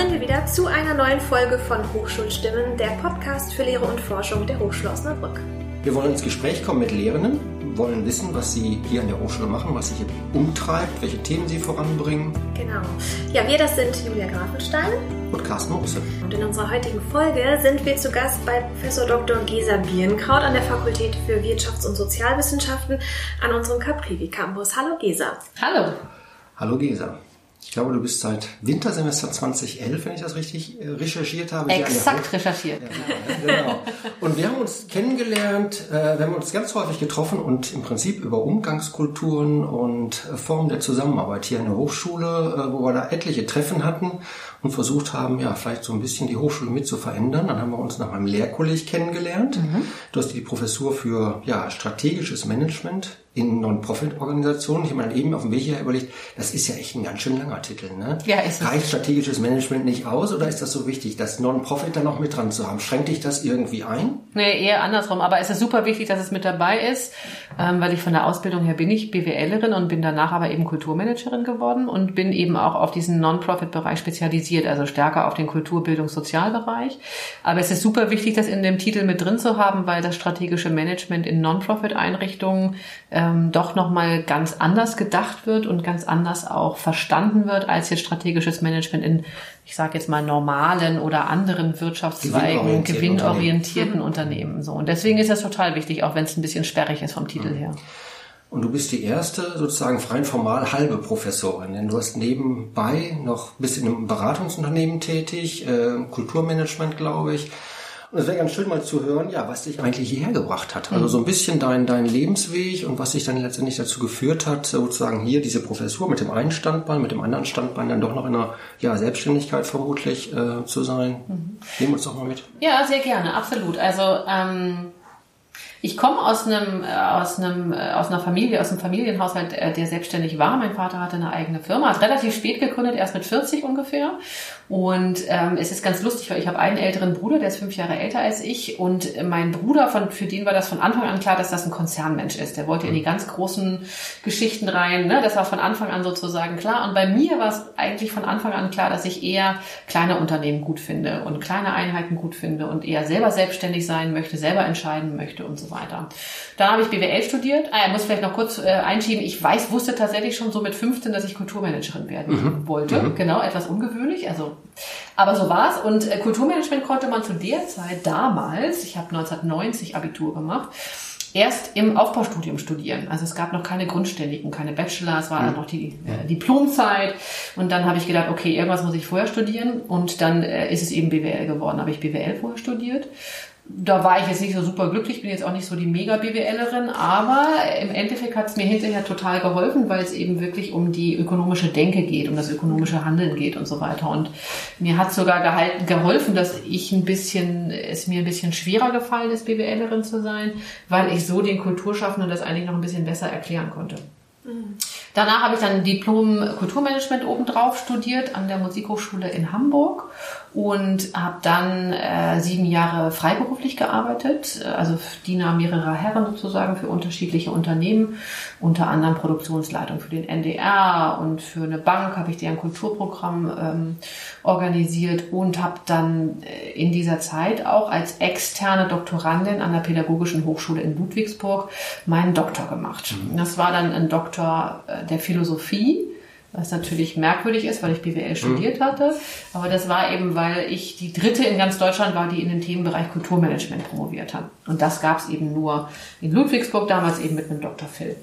sind wir wieder zu einer neuen Folge von Hochschulstimmen, der Podcast für Lehre und Forschung der Hochschule Osnabrück. Wir wollen ins Gespräch kommen mit Lehrenden, wollen wissen, was sie hier an der Hochschule machen, was sie hier umtreibt, welche Themen sie voranbringen. Genau. Ja, wir das sind Julia Grafenstein und Carsten Russe. Und in unserer heutigen Folge sind wir zu Gast bei Professor Dr. Gesa Birnkraut an der Fakultät für Wirtschafts- und Sozialwissenschaften an unserem Caprivi Campus. Hallo Gesa. Hallo. Hallo Gesa. Ich glaube, du bist seit Wintersemester 2011, wenn ich das richtig äh, recherchiert habe. Exakt recherchiert. Ja, genau. Und wir haben uns kennengelernt, äh, wir haben uns ganz häufig getroffen und im Prinzip über Umgangskulturen und äh, Formen der Zusammenarbeit hier in der Hochschule, wo wir da etliche Treffen hatten und versucht haben, ja, vielleicht so ein bisschen die Hochschule mit zu verändern. Dann haben wir uns nach einem Lehrkolleg kennengelernt. Mhm. Du hast die Professur für ja, strategisches Management in Non-Profit-Organisationen. Ich habe mir dann eben auf dem Weg hier überlegt, das ist ja echt ein ganz schön langer Titel. Ne? Ja, ist Reicht strategisches Management nicht aus oder ist das so wichtig, das Non-Profit da noch mit dran zu haben? Schränkt dich das irgendwie ein? Nee, eher andersrum. Aber es ist super wichtig, dass es mit dabei ist, ähm, weil ich von der Ausbildung her bin ich BWLerin und bin danach aber eben Kulturmanagerin geworden und bin eben auch auf diesen Non-Profit-Bereich spezialisiert, also stärker auf den Kulturbildungs-Sozialbereich. Aber es ist super wichtig, das in dem Titel mit drin zu haben, weil das strategische Management in Non-Profit-Einrichtungen ähm, doch nochmal ganz anders gedacht wird und ganz anders auch verstanden wird als jetzt strategisches Management in, ich sage jetzt mal, normalen oder anderen Wirtschaftszweigen, gewinnorientierten Unternehmen. Unternehmen. So. Und deswegen ist das total wichtig, auch wenn es ein bisschen sperrig ist vom Titel her. Und du bist die erste sozusagen freien formal halbe Professorin, denn du hast nebenbei noch bist in einem Beratungsunternehmen tätig, äh, Kulturmanagement, glaube ich, und es wäre ganz schön mal zu hören, ja, was dich eigentlich hierher gebracht hat. Also so ein bisschen dein, dein Lebensweg und was dich dann letztendlich dazu geführt hat, sozusagen hier diese Professur mit dem einen Standbein, mit dem anderen Standbein dann doch noch in einer ja, Selbstständigkeit vermutlich äh, zu sein. Mhm. Nehmen uns doch mal mit. Ja, sehr gerne, absolut. Also ähm ich komme aus einem, äh, aus einem, äh, aus einer Familie, aus einem Familienhaushalt, äh, der selbstständig war. Mein Vater hatte eine eigene Firma, hat relativ spät gegründet, erst mit 40 ungefähr. Und ähm, es ist ganz lustig, weil ich habe einen älteren Bruder, der ist fünf Jahre älter als ich. Und mein Bruder, von, für den war das von Anfang an klar, dass das ein Konzernmensch ist. Der wollte in die ganz großen Geschichten rein. Ne? Das war von Anfang an sozusagen klar. Und bei mir war es eigentlich von Anfang an klar, dass ich eher kleine Unternehmen gut finde und kleine Einheiten gut finde und eher selber selbstständig sein möchte, selber entscheiden möchte und so weiter. Dann habe ich BWL studiert. Ah, ich muss vielleicht noch kurz äh, einschieben. Ich weiß, wusste tatsächlich schon so mit 15, dass ich Kulturmanagerin werden mhm. wollte. Mhm. Genau, etwas ungewöhnlich. Also, aber so war's. Und äh, Kulturmanagement konnte man zu der Zeit damals, ich habe 1990 Abitur gemacht, erst im Aufbaustudium studieren. Also es gab noch keine Grundständigen, keine Bachelor, es war mhm. noch die äh, Diplomzeit. Und dann habe ich gedacht, okay, irgendwas muss ich vorher studieren. Und dann äh, ist es eben BWL geworden. Habe ich BWL vorher studiert da war ich jetzt nicht so super glücklich, bin jetzt auch nicht so die Mega-BWLerin, aber im Endeffekt hat es mir hinterher total geholfen, weil es eben wirklich um die ökonomische Denke geht, um das ökonomische Handeln geht und so weiter. Und mir hat sogar gehalten, geholfen, dass ich ein bisschen, es mir ein bisschen schwerer gefallen ist, BWLerin zu sein, weil ich so den Kulturschaffenden das eigentlich noch ein bisschen besser erklären konnte. Mhm. Danach habe ich dann Diplom Kulturmanagement obendrauf studiert an der Musikhochschule in Hamburg und habe dann äh, sieben Jahre freiberuflich gearbeitet, also Diener mehrerer Herren sozusagen für unterschiedliche Unternehmen, unter anderem Produktionsleitung für den NDR und für eine Bank habe ich deren Kulturprogramm ähm, organisiert und habe dann äh, in dieser Zeit auch als externe Doktorandin an der Pädagogischen Hochschule in Ludwigsburg meinen Doktor gemacht. Mhm. Das war dann ein Doktor äh, der Philosophie was natürlich merkwürdig ist, weil ich BWL studiert mhm. hatte. Aber das war eben, weil ich die dritte in ganz Deutschland war, die in den Themenbereich Kulturmanagement promoviert hat. Und das gab es eben nur in Ludwigsburg damals eben mit einem Dr. Phil.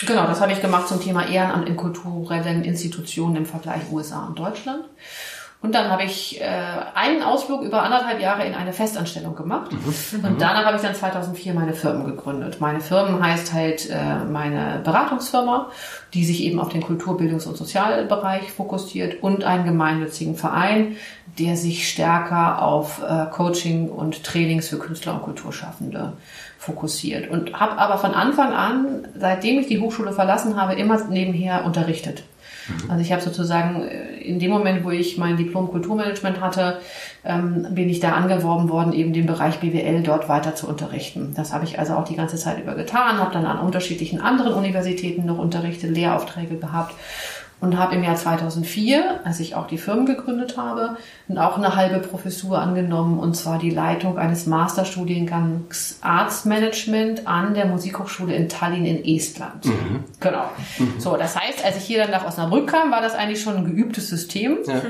Genau, das habe ich gemacht zum Thema Ehrenamt in kulturellen Institutionen im Vergleich USA und Deutschland. Und dann habe ich äh, einen Ausflug über anderthalb Jahre in eine Festanstellung gemacht. Mhm. Und danach habe ich dann 2004 meine Firmen gegründet. Meine Firmen heißt halt äh, meine Beratungsfirma, die sich eben auf den Kulturbildungs- und Sozialbereich fokussiert und einen gemeinnützigen Verein, der sich stärker auf äh, Coaching und Trainings für Künstler und Kulturschaffende fokussiert. Und habe aber von Anfang an, seitdem ich die Hochschule verlassen habe, immer nebenher unterrichtet. Mhm. Also ich habe sozusagen äh, in dem Moment, wo ich mein Diplom Kulturmanagement hatte, ähm, bin ich da angeworben worden, eben den Bereich BWL dort weiter zu unterrichten. Das habe ich also auch die ganze Zeit über getan, habe dann an unterschiedlichen anderen Universitäten noch unterrichtet, Lehraufträge gehabt und habe im Jahr 2004, als ich auch die Firmen gegründet habe, auch eine halbe Professur angenommen und zwar die Leitung eines Masterstudiengangs Arztmanagement an der Musikhochschule in Tallinn in Estland. Mhm. Genau. Mhm. So, das heißt, als ich hier dann nach Osnabrück kam, war das eigentlich schon ein geübtes System. Ja.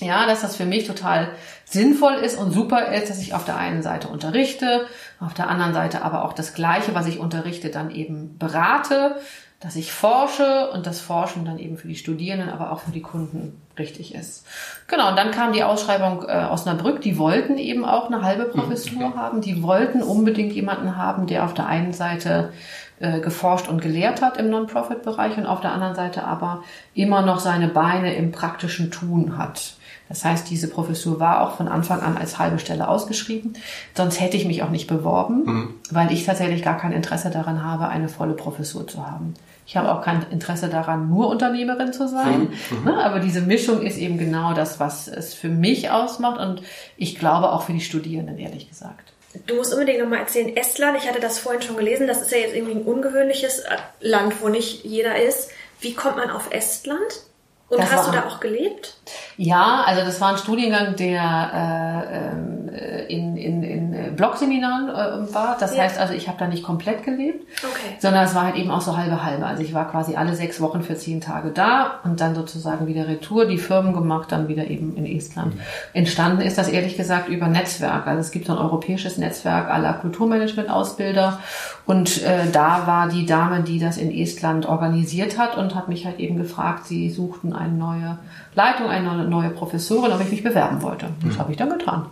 Ja, dass das für mich total sinnvoll ist und super ist, dass ich auf der einen Seite unterrichte, auf der anderen Seite aber auch das Gleiche, was ich unterrichte, dann eben berate, dass ich forsche und das Forschen dann eben für die Studierenden, aber auch für die Kunden richtig ist. Genau, und dann kam die Ausschreibung äh, Osnabrück, die wollten eben auch eine halbe hm, Professur okay. haben, die wollten unbedingt jemanden haben, der auf der einen Seite äh, geforscht und gelehrt hat im Non-Profit-Bereich und auf der anderen Seite aber immer noch seine Beine im praktischen Tun hat. Das heißt, diese Professur war auch von Anfang an als halbe Stelle ausgeschrieben. Sonst hätte ich mich auch nicht beworben, mhm. weil ich tatsächlich gar kein Interesse daran habe, eine volle Professur zu haben. Ich habe auch kein Interesse daran, nur Unternehmerin zu sein. Mhm. mhm. Ne, aber diese Mischung ist eben genau das, was es für mich ausmacht und ich glaube auch für die Studierenden, ehrlich gesagt. Du musst unbedingt nochmal erzählen, Estland, ich hatte das vorhin schon gelesen, das ist ja jetzt irgendwie ein ungewöhnliches Land, wo nicht jeder ist. Wie kommt man auf Estland? Und das hast war, du da auch gelebt? Ja, also das war ein Studiengang, der äh, ähm, äh, in, in, in Blogseminaren äh, war. Das ja. heißt also, ich habe da nicht komplett gelebt, okay. sondern es war halt eben auch so halbe halbe. Also ich war quasi alle sechs Wochen für zehn Tage da und dann sozusagen wieder Retour, die Firmen gemacht, dann wieder eben in Estland. Mhm. Entstanden ist das ehrlich gesagt über Netzwerk. Also es gibt so ein europäisches Netzwerk aller Kulturmanagement-Ausbilder und äh, da war die Dame, die das in Estland organisiert hat und hat mich halt eben gefragt, sie suchten eine neue Leitung, eine neue Professorin, ob ich mich bewerben wollte. Das mhm. habe ich dann getan.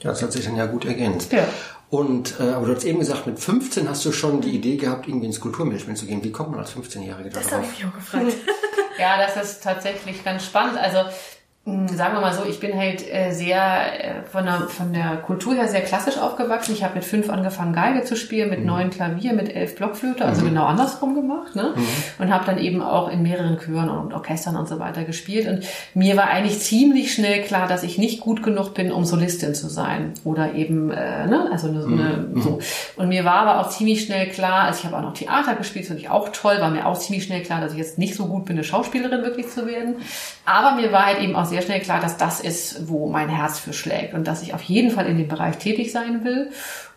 Ja, das hat sich dann ja gut ergänzt. Ja. Und äh, aber du hast eben gesagt, mit 15 hast du schon die Idee gehabt, irgendwie ins Kulturmanagement zu gehen. Wie kommt man als 15-Jährige darauf? Das habe ich mich auch gefragt. ja, das ist tatsächlich ganz spannend. Also sagen wir mal so, ich bin halt äh, sehr äh, von der, von der Kultur her sehr klassisch aufgewachsen. Ich habe mit fünf angefangen, Geige zu spielen, mit mhm. neun Klavier, mit elf Blockflöte, also mhm. genau andersrum gemacht. Ne? Mhm. Und habe dann eben auch in mehreren Chören und Orchestern und so weiter gespielt. Und mir war eigentlich ziemlich schnell klar, dass ich nicht gut genug bin, um Solistin zu sein. Oder eben, äh, ne? also eine, eine, mhm. so. Und mir war aber auch ziemlich schnell klar, also ich habe auch noch Theater gespielt, fand ich auch toll, war mir auch ziemlich schnell klar, dass ich jetzt nicht so gut bin, eine Schauspielerin wirklich zu werden. Aber mir war halt eben auch sehr schnell klar, dass das ist, wo mein Herz für schlägt und dass ich auf jeden Fall in dem Bereich tätig sein will.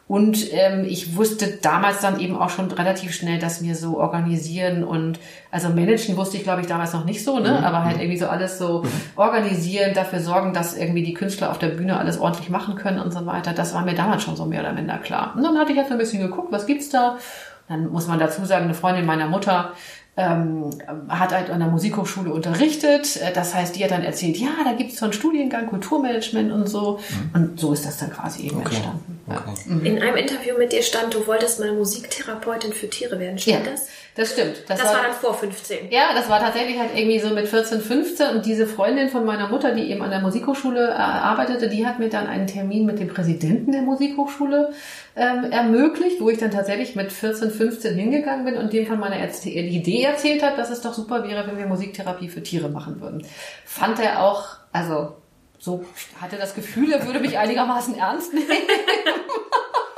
Und ähm, ich wusste damals dann eben auch schon relativ schnell, dass mir so organisieren und also managen wusste ich, glaube ich, damals noch nicht so, ne? Mhm. Aber halt mhm. irgendwie so alles so mhm. organisieren, dafür sorgen, dass irgendwie die Künstler auf der Bühne alles ordentlich machen können und so weiter. Das war mir damals schon so mehr oder minder klar. Und dann hatte ich jetzt ein bisschen geguckt, was gibt's da? Dann muss man dazu sagen, eine Freundin meiner Mutter ähm, hat halt an der Musikhochschule unterrichtet. Äh, das heißt, die hat dann erzählt, ja, da gibt es so einen Studiengang Kulturmanagement und so. Mhm. Und so ist das dann quasi eben okay. entstanden. Okay. Ja. Mhm. In einem Interview mit dir stand, du wolltest mal Musiktherapeutin für Tiere werden. Stimmt ja, das? Das stimmt. Das, das war, war, dann vor 15. Ja, das war tatsächlich halt irgendwie so mit 14, 15. Und diese Freundin von meiner Mutter, die eben an der Musikhochschule äh, arbeitete, die hat mir dann einen Termin mit dem Präsidenten der Musikhochschule ähm, ermöglicht, wo ich dann tatsächlich mit 14, 15 hingegangen bin und dem von meiner Erzie Idee erzählt hat, dass es doch super wäre, wenn wir Musiktherapie für Tiere machen würden. Fand er auch, also so hatte das Gefühl, er würde mich einigermaßen ernst nehmen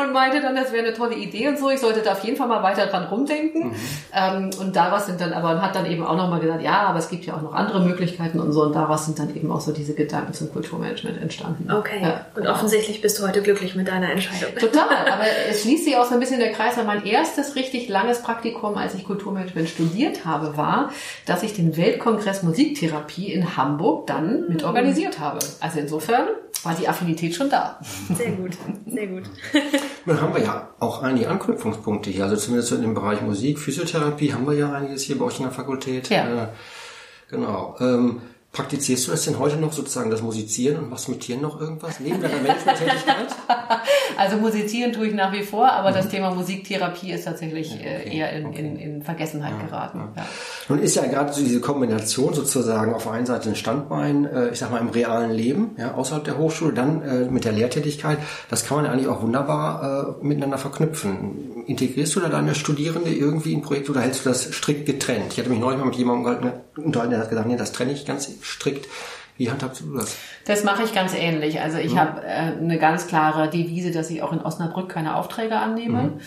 und meinte dann, das wäre eine tolle Idee und so. Ich sollte da auf jeden Fall mal weiter dran rumdenken. Mhm. Ähm, und daraus sind dann aber, und hat dann eben auch nochmal gesagt, ja, aber es gibt ja auch noch andere Möglichkeiten und so. Und daraus sind dann eben auch so diese Gedanken zum Kulturmanagement entstanden. Okay. Ja, und offensichtlich bist du heute glücklich mit deiner Entscheidung. Total. Aber es schließt sich auch so ein bisschen der Kreis, weil mein erstes richtig langes Praktikum, als ich Kulturmanagement studiert habe, war, dass ich den Weltkongress Musiktherapie in Hamburg dann mit organisiert habe. Also insofern war die Affinität schon da. Sehr gut, sehr gut. Nun haben wir ja auch einige Anknüpfungspunkte hier. Also zumindest in dem Bereich Musik, Physiotherapie haben wir ja einiges hier bei euch in der Fakultät. Ja. Äh, genau. Ähm, Praktizierst du das denn heute noch sozusagen, das Musizieren und machst mit Tieren noch irgendwas neben deiner Managementtätigkeit? also musizieren tue ich nach wie vor, aber mhm. das Thema Musiktherapie ist tatsächlich ja, äh, okay. eher in, okay. in, in Vergessenheit ja, geraten. Ja. Nun ist ja gerade so diese Kombination sozusagen auf der einen Seite ein Standbein, äh, ich sag mal im realen Leben, ja, außerhalb der Hochschule, dann äh, mit der Lehrtätigkeit, das kann man ja eigentlich auch wunderbar miteinander verknüpfen. Integrierst du da deine Studierende irgendwie in Projekte oder hältst du das strikt getrennt? Ich hatte mich neulich mal mit jemandem unterhalten, der hat gesagt, nee, das trenne ich ganz strikt. Wie handhabst du das? Das mache ich ganz ähnlich. Also ich mhm. habe äh, eine ganz klare Devise, dass ich auch in Osnabrück keine Aufträge annehme. Mhm.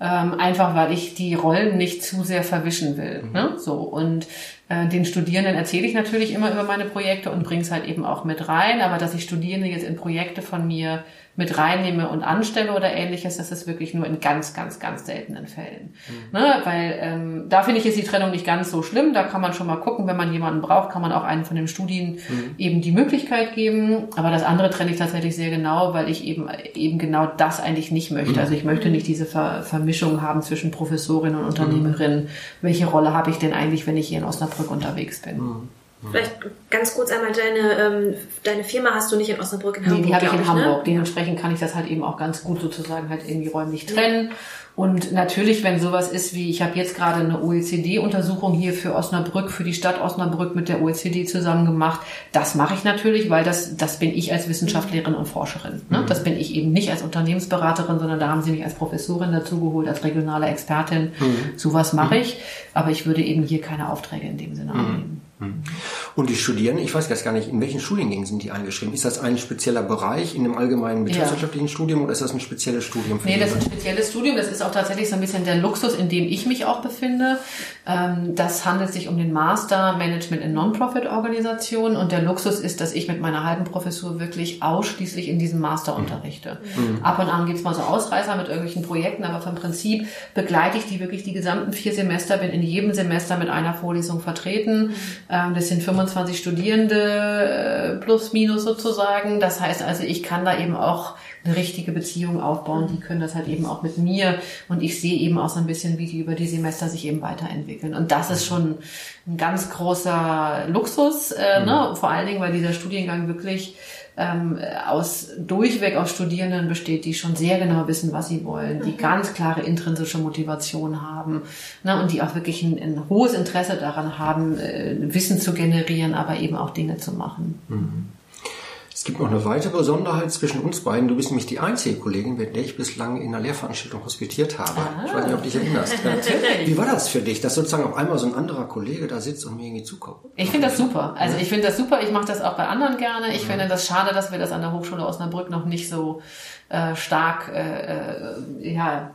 ähm, einfach weil ich die Rollen nicht zu sehr verwischen will. Mhm. Ne? So und äh, den Studierenden erzähle ich natürlich immer über meine Projekte und bringe es halt eben auch mit rein, aber dass ich Studierende jetzt in Projekte von mir mit reinnehme und anstelle oder ähnliches, das ist wirklich nur in ganz, ganz, ganz seltenen Fällen. Mhm. Ne? Weil ähm, da finde ich ist die Trennung nicht ganz so schlimm. Da kann man schon mal gucken, wenn man jemanden braucht, kann man auch einen von den Studien mhm. eben die Möglichkeit geben. Aber das andere trenne ich tatsächlich sehr genau, weil ich eben eben genau das eigentlich nicht möchte. Mhm. Also ich möchte nicht diese Ver Vermischung haben zwischen Professorin und Unternehmerin. Welche Rolle habe ich denn eigentlich, wenn ich hier in Osnabrück unterwegs bin? Vielleicht ganz kurz einmal, deine, ähm, deine Firma hast du nicht in Osnabrück, in Hamburg? Nee, die habe ich in ich, Hamburg. Ne? Dementsprechend kann ich das halt eben auch ganz gut sozusagen halt irgendwie räumlich trennen. Ja. Und natürlich, wenn sowas ist wie, ich habe jetzt gerade eine OECD-Untersuchung hier für Osnabrück, für die Stadt Osnabrück mit der OECD zusammen gemacht, das mache ich natürlich, weil das, das bin ich als Wissenschaftlerin und Forscherin. Ne? Mhm. Das bin ich eben nicht als Unternehmensberaterin, sondern da haben sie mich als Professorin dazugeholt, als regionale Expertin. Mhm. Sowas mache mhm. ich, aber ich würde eben hier keine Aufträge in dem Sinne mhm. annehmen. Mhm. Und die Studierenden, ich weiß jetzt gar nicht, in welchen Studiengängen sind die eingeschrieben? Ist das ein spezieller Bereich in dem allgemeinen betriebswirtschaftlichen ja. Studium oder ist das ein spezielles Studium? Für nee, das ist ein spezielles Studium. Das ist auch tatsächlich so ein bisschen der Luxus, in dem ich mich auch befinde. Ähm, das handelt sich um den Master Management in Non-Profit-Organisationen und der Luxus ist, dass ich mit meiner halben Professur wirklich ausschließlich in diesem Master mhm. unterrichte. Mhm. Ab und an gibt's mal so Ausreißer mit irgendwelchen Projekten, aber vom Prinzip begleite ich die wirklich die gesamten vier Semester, bin in jedem Semester mit einer Vorlesung vertreten. Ähm, das sind 25 Studierende äh, plus minus sozusagen. Das heißt also, ich kann da eben auch eine richtige Beziehung aufbauen. Die können das halt eben auch mit mir und ich sehe eben auch so ein bisschen, wie die über die Semester sich eben weiterentwickeln. Und das ist schon ein ganz großer Luxus, äh, ne? Mhm. vor allen Dingen, weil dieser Studiengang wirklich ähm, aus durchweg aus Studierenden besteht, die schon sehr genau wissen, was sie wollen, die mhm. ganz klare intrinsische Motivation haben ne, und die auch wirklich ein, ein hohes Interesse daran haben, äh, Wissen zu generieren, aber eben auch Dinge zu machen. Mhm. Es gibt noch eine weitere Besonderheit zwischen uns beiden. Du bist nämlich die einzige Kollegin, mit der ich bislang in einer Lehrveranstaltung hospitiert habe. Ah, ich weiß nicht, ob du dich erinnerst. Natürlich. Wie war das für dich, dass sozusagen auf einmal so ein anderer Kollege da sitzt und mir irgendwie zukommt? Ich finde das super. Also ich finde das super. Ich mache das auch bei anderen gerne. Ich mhm. finde das schade, dass wir das an der Hochschule Osnabrück noch nicht so äh, stark äh, äh ja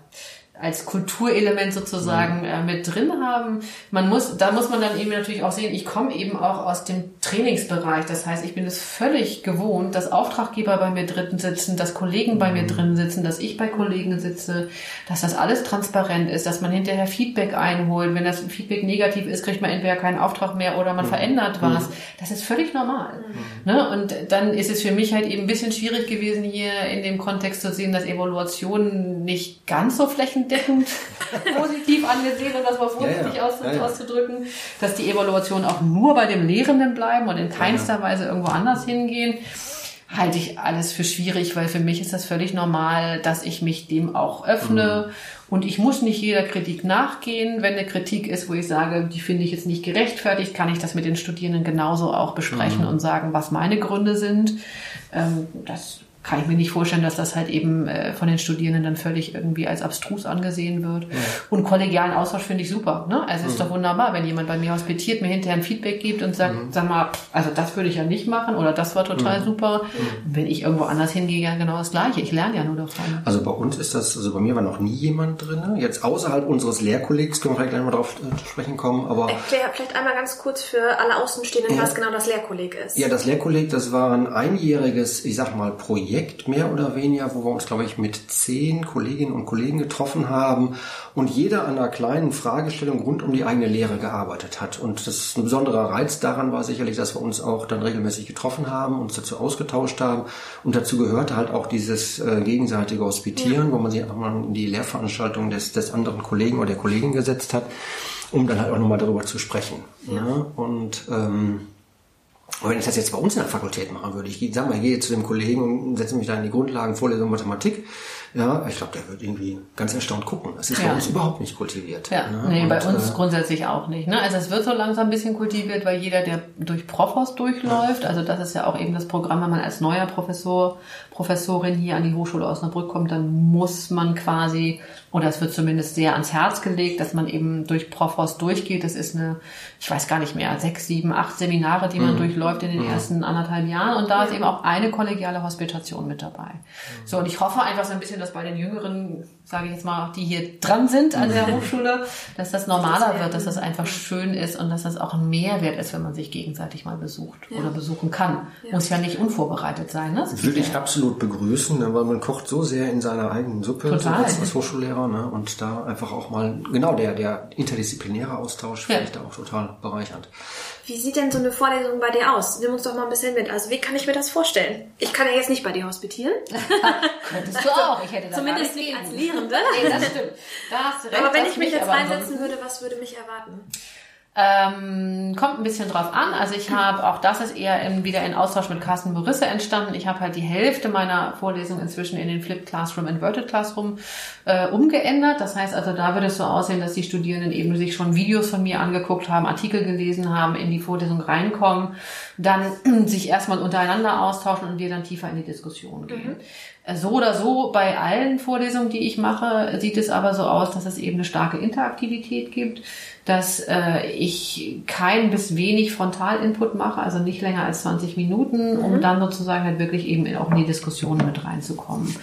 als Kulturelement sozusagen mhm. äh, mit drin haben. Man muss, da muss man dann eben natürlich auch sehen, ich komme eben auch aus dem Trainingsbereich. Das heißt, ich bin es völlig gewohnt, dass Auftraggeber bei mir drin sitzen, dass Kollegen bei mir mhm. drin sitzen, dass ich bei Kollegen sitze, dass das alles transparent ist, dass man hinterher Feedback einholt. Wenn das Feedback negativ ist, kriegt man entweder keinen Auftrag mehr oder man mhm. verändert was. Mhm. Das ist völlig normal. Mhm. Ne? Und dann ist es für mich halt eben ein bisschen schwierig gewesen, hier in dem Kontext zu sehen, dass Evaluation nicht ganz so flächendeckend flächendeckend positiv angesehen, um das mal vorsichtig ja, ja. Auszudrücken, dass die Evaluationen auch nur bei dem Lehrenden bleiben und in keinster Weise irgendwo anders hingehen halte ich alles für schwierig, weil für mich ist das völlig normal, dass ich mich dem auch öffne. Mhm. Und ich muss nicht jeder Kritik nachgehen. Wenn eine Kritik ist, wo ich sage, die finde ich jetzt nicht gerechtfertigt, kann ich das mit den Studierenden genauso auch besprechen mhm. und sagen, was meine Gründe sind. Ähm, das kann ich mir nicht vorstellen, dass das halt eben äh, von den Studierenden dann völlig irgendwie als abstrus angesehen wird. Ja. Und kollegialen Austausch finde ich super. Ne? Also mhm. ist doch wunderbar, wenn jemand bei mir hospitiert, mir hinterher ein Feedback gibt und sagt, mhm. sag mal, also das würde ich ja nicht machen oder das war total mhm. super. Mhm. Wenn ich irgendwo anders hingehe, ja genau das Gleiche. Ich lerne ja nur davon. Also bei uns ist das, also bei mir war noch nie jemand drin. Jetzt außerhalb unseres Lehrkollegs, können wir vielleicht gleich mal drauf äh, zu sprechen kommen. Aber Erklär vielleicht einmal ganz kurz für alle Außenstehenden, ja. was genau das Lehrkolleg ist. Ja, das Lehrkolleg, das war ein einjähriges, ich sag mal, Projekt Projekt mehr oder weniger, wo wir uns, glaube ich, mit zehn Kolleginnen und Kollegen getroffen haben und jeder an einer kleinen Fragestellung rund um die eigene Lehre gearbeitet hat. Und das ist ein besonderer Reiz daran war sicherlich, dass wir uns auch dann regelmäßig getroffen haben, uns dazu ausgetauscht haben. Und dazu gehörte halt auch dieses äh, gegenseitige Hospitieren, ja. wo man sich einfach mal in die Lehrveranstaltung des, des anderen Kollegen oder der Kollegin gesetzt hat, um dann halt auch nochmal darüber zu sprechen. Ja. ja? Und ähm, und wenn ich das jetzt bei uns in der Fakultät machen würde, ich sag mal, ich gehe zu dem Kollegen und setze mich da in die Grundlagenvorlesung Mathematik, ja, ich glaube, der wird irgendwie ganz erstaunt gucken. Das ist ja. bei uns überhaupt nicht kultiviert. Ja, ne? nee, und, bei uns äh, grundsätzlich auch nicht. Ne? Also es wird so langsam ein bisschen kultiviert, weil jeder, der durch Profos durchläuft, ja. also das ist ja auch eben das Programm, wenn man als neuer Professor, Professorin hier an die Hochschule Osnabrück kommt, dann muss man quasi oder es wird zumindest sehr ans Herz gelegt, dass man eben durch Profos durchgeht. Das ist eine, ich weiß gar nicht mehr, sechs, sieben, acht Seminare, die man mhm. durchläuft in den mhm. ersten anderthalb Jahren. Und da ist eben auch eine kollegiale Hospitation mit dabei. Mhm. So, und ich hoffe einfach so ein bisschen, dass bei den Jüngeren, sage ich jetzt mal, die hier dran sind an der Hochschule, dass das normaler wird, dass das einfach schön ist und dass das auch ein Mehrwert ist, wenn man sich gegenseitig mal besucht ja. oder besuchen kann. Ja. Muss ja nicht unvorbereitet sein. Ne? Das würde ich absolut begrüßen, ne, weil man kocht so sehr in seiner eigenen Suppe Total. So als Hochschullehrer ne? und da einfach auch mal, genau, der, der interdisziplinäre Austausch ja. finde ich da auch total bereichernd. Wie sieht denn so eine Vorlesung bei dir aus? Nimm uns doch mal ein bisschen mit. Also wie kann ich mir das vorstellen? Ich kann ja jetzt nicht bei dir hospitieren. Könntest du auch. Ich hätte da Zumindest nicht als Lehrende. nee, das stimmt. Da hast du recht, Aber wenn ich mich jetzt reinsetzen würde, was würde mich erwarten? Ähm, kommt ein bisschen drauf an. Also ich habe, auch das ist eher in, wieder in Austausch mit Carsten Morisse entstanden. Ich habe halt die Hälfte meiner Vorlesung inzwischen in den Flipped Classroom, Inverted Classroom äh, umgeändert. Das heißt also, da wird es so aussehen, dass die Studierenden eben sich schon Videos von mir angeguckt haben, Artikel gelesen haben, in die Vorlesung reinkommen, dann sich erstmal untereinander austauschen und wir dann tiefer in die Diskussion gehen. Mhm. So oder so bei allen Vorlesungen, die ich mache, sieht es aber so aus, dass es eben eine starke Interaktivität gibt, dass äh, ich kein bis wenig Frontalinput mache, also nicht länger als 20 Minuten, um mhm. dann sozusagen halt wirklich eben auch in die Diskussion mit reinzukommen.